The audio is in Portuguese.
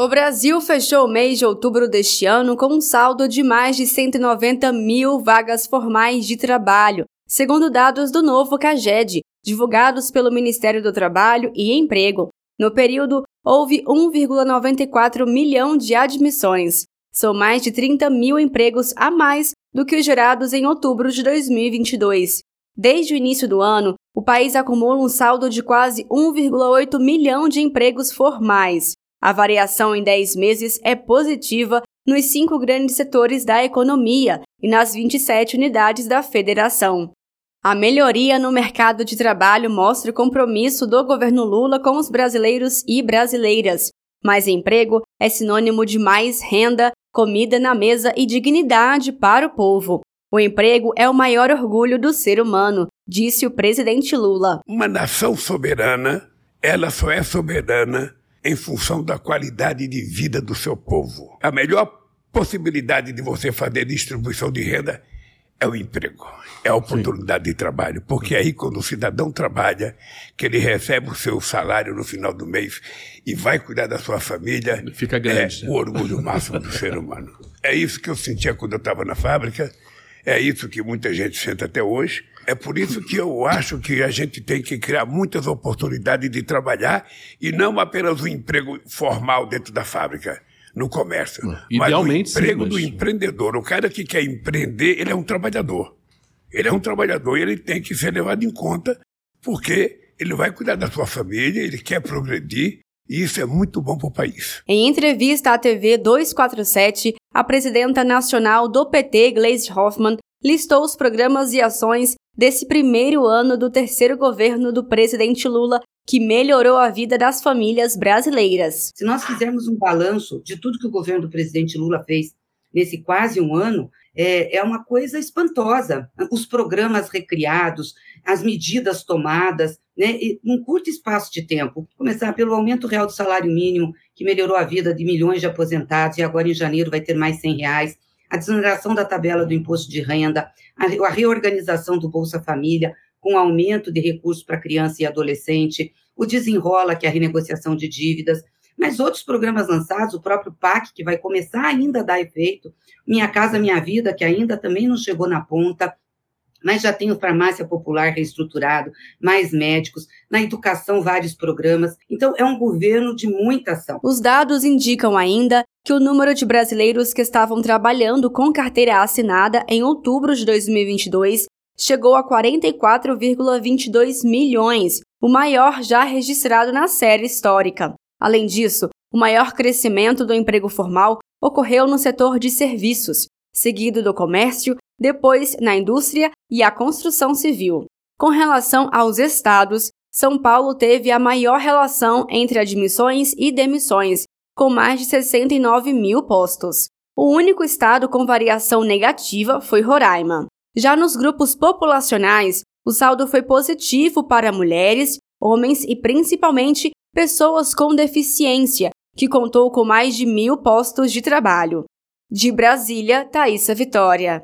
O Brasil fechou o mês de outubro deste ano com um saldo de mais de 190 mil vagas formais de trabalho, segundo dados do novo CAGED, divulgados pelo Ministério do Trabalho e Emprego. No período, houve 1,94 milhão de admissões. São mais de 30 mil empregos a mais do que os gerados em outubro de 2022. Desde o início do ano, o país acumula um saldo de quase 1,8 milhão de empregos formais. A variação em 10 meses é positiva nos cinco grandes setores da economia e nas 27 unidades da federação. A melhoria no mercado de trabalho mostra o compromisso do governo Lula com os brasileiros e brasileiras. Mais emprego é sinônimo de mais renda, comida na mesa e dignidade para o povo. O emprego é o maior orgulho do ser humano, disse o presidente Lula. Uma nação soberana, ela só é soberana em função da qualidade de vida do seu povo. A melhor possibilidade de você fazer distribuição de renda é o emprego, é a oportunidade Sim. de trabalho. Porque aí, quando o cidadão trabalha, que ele recebe o seu salário no final do mês e vai cuidar da sua família, fica grande. É né? o orgulho máximo do ser humano. É isso que eu sentia quando eu estava na fábrica, é isso que muita gente sente até hoje. É por isso que eu acho que a gente tem que criar muitas oportunidades de trabalhar e não apenas o um emprego formal dentro da fábrica, no comércio. Idealmente, mas o emprego sim, mas... do empreendedor. O cara que quer empreender, ele é um trabalhador. Ele é um trabalhador e ele tem que ser levado em conta porque ele vai cuidar da sua família, ele quer progredir e isso é muito bom para o país. Em entrevista à TV 247, a presidenta nacional do PT, Gleisi Hoffmann, listou os programas e ações desse primeiro ano do terceiro governo do presidente Lula, que melhorou a vida das famílias brasileiras. Se nós fizermos um balanço de tudo que o governo do presidente Lula fez nesse quase um ano, é, é uma coisa espantosa. Os programas recriados, as medidas tomadas, né, num curto espaço de tempo. Começar pelo aumento real do salário mínimo, que melhorou a vida de milhões de aposentados, e agora em janeiro vai ter mais 100 reais a desoneração da tabela do imposto de renda, a reorganização do Bolsa Família, com aumento de recursos para criança e adolescente, o desenrola, que é a renegociação de dívidas, mas outros programas lançados, o próprio PAC, que vai começar ainda a dar efeito, Minha Casa Minha Vida, que ainda também não chegou na ponta, mas já tem o farmácia popular reestruturado, mais médicos, na educação vários programas. Então é um governo de muita ação. Os dados indicam ainda que o número de brasileiros que estavam trabalhando com carteira assinada em outubro de 2022 chegou a 44,22 milhões, o maior já registrado na série histórica. Além disso, o maior crescimento do emprego formal ocorreu no setor de serviços, seguido do comércio depois na indústria e a construção civil. Com relação aos estados, São Paulo teve a maior relação entre admissões e demissões, com mais de 69 mil postos. O único estado com variação negativa foi Roraima. Já nos grupos populacionais, o saldo foi positivo para mulheres, homens e principalmente pessoas com deficiência, que contou com mais de mil postos de trabalho. De Brasília, Thaisa Vitória.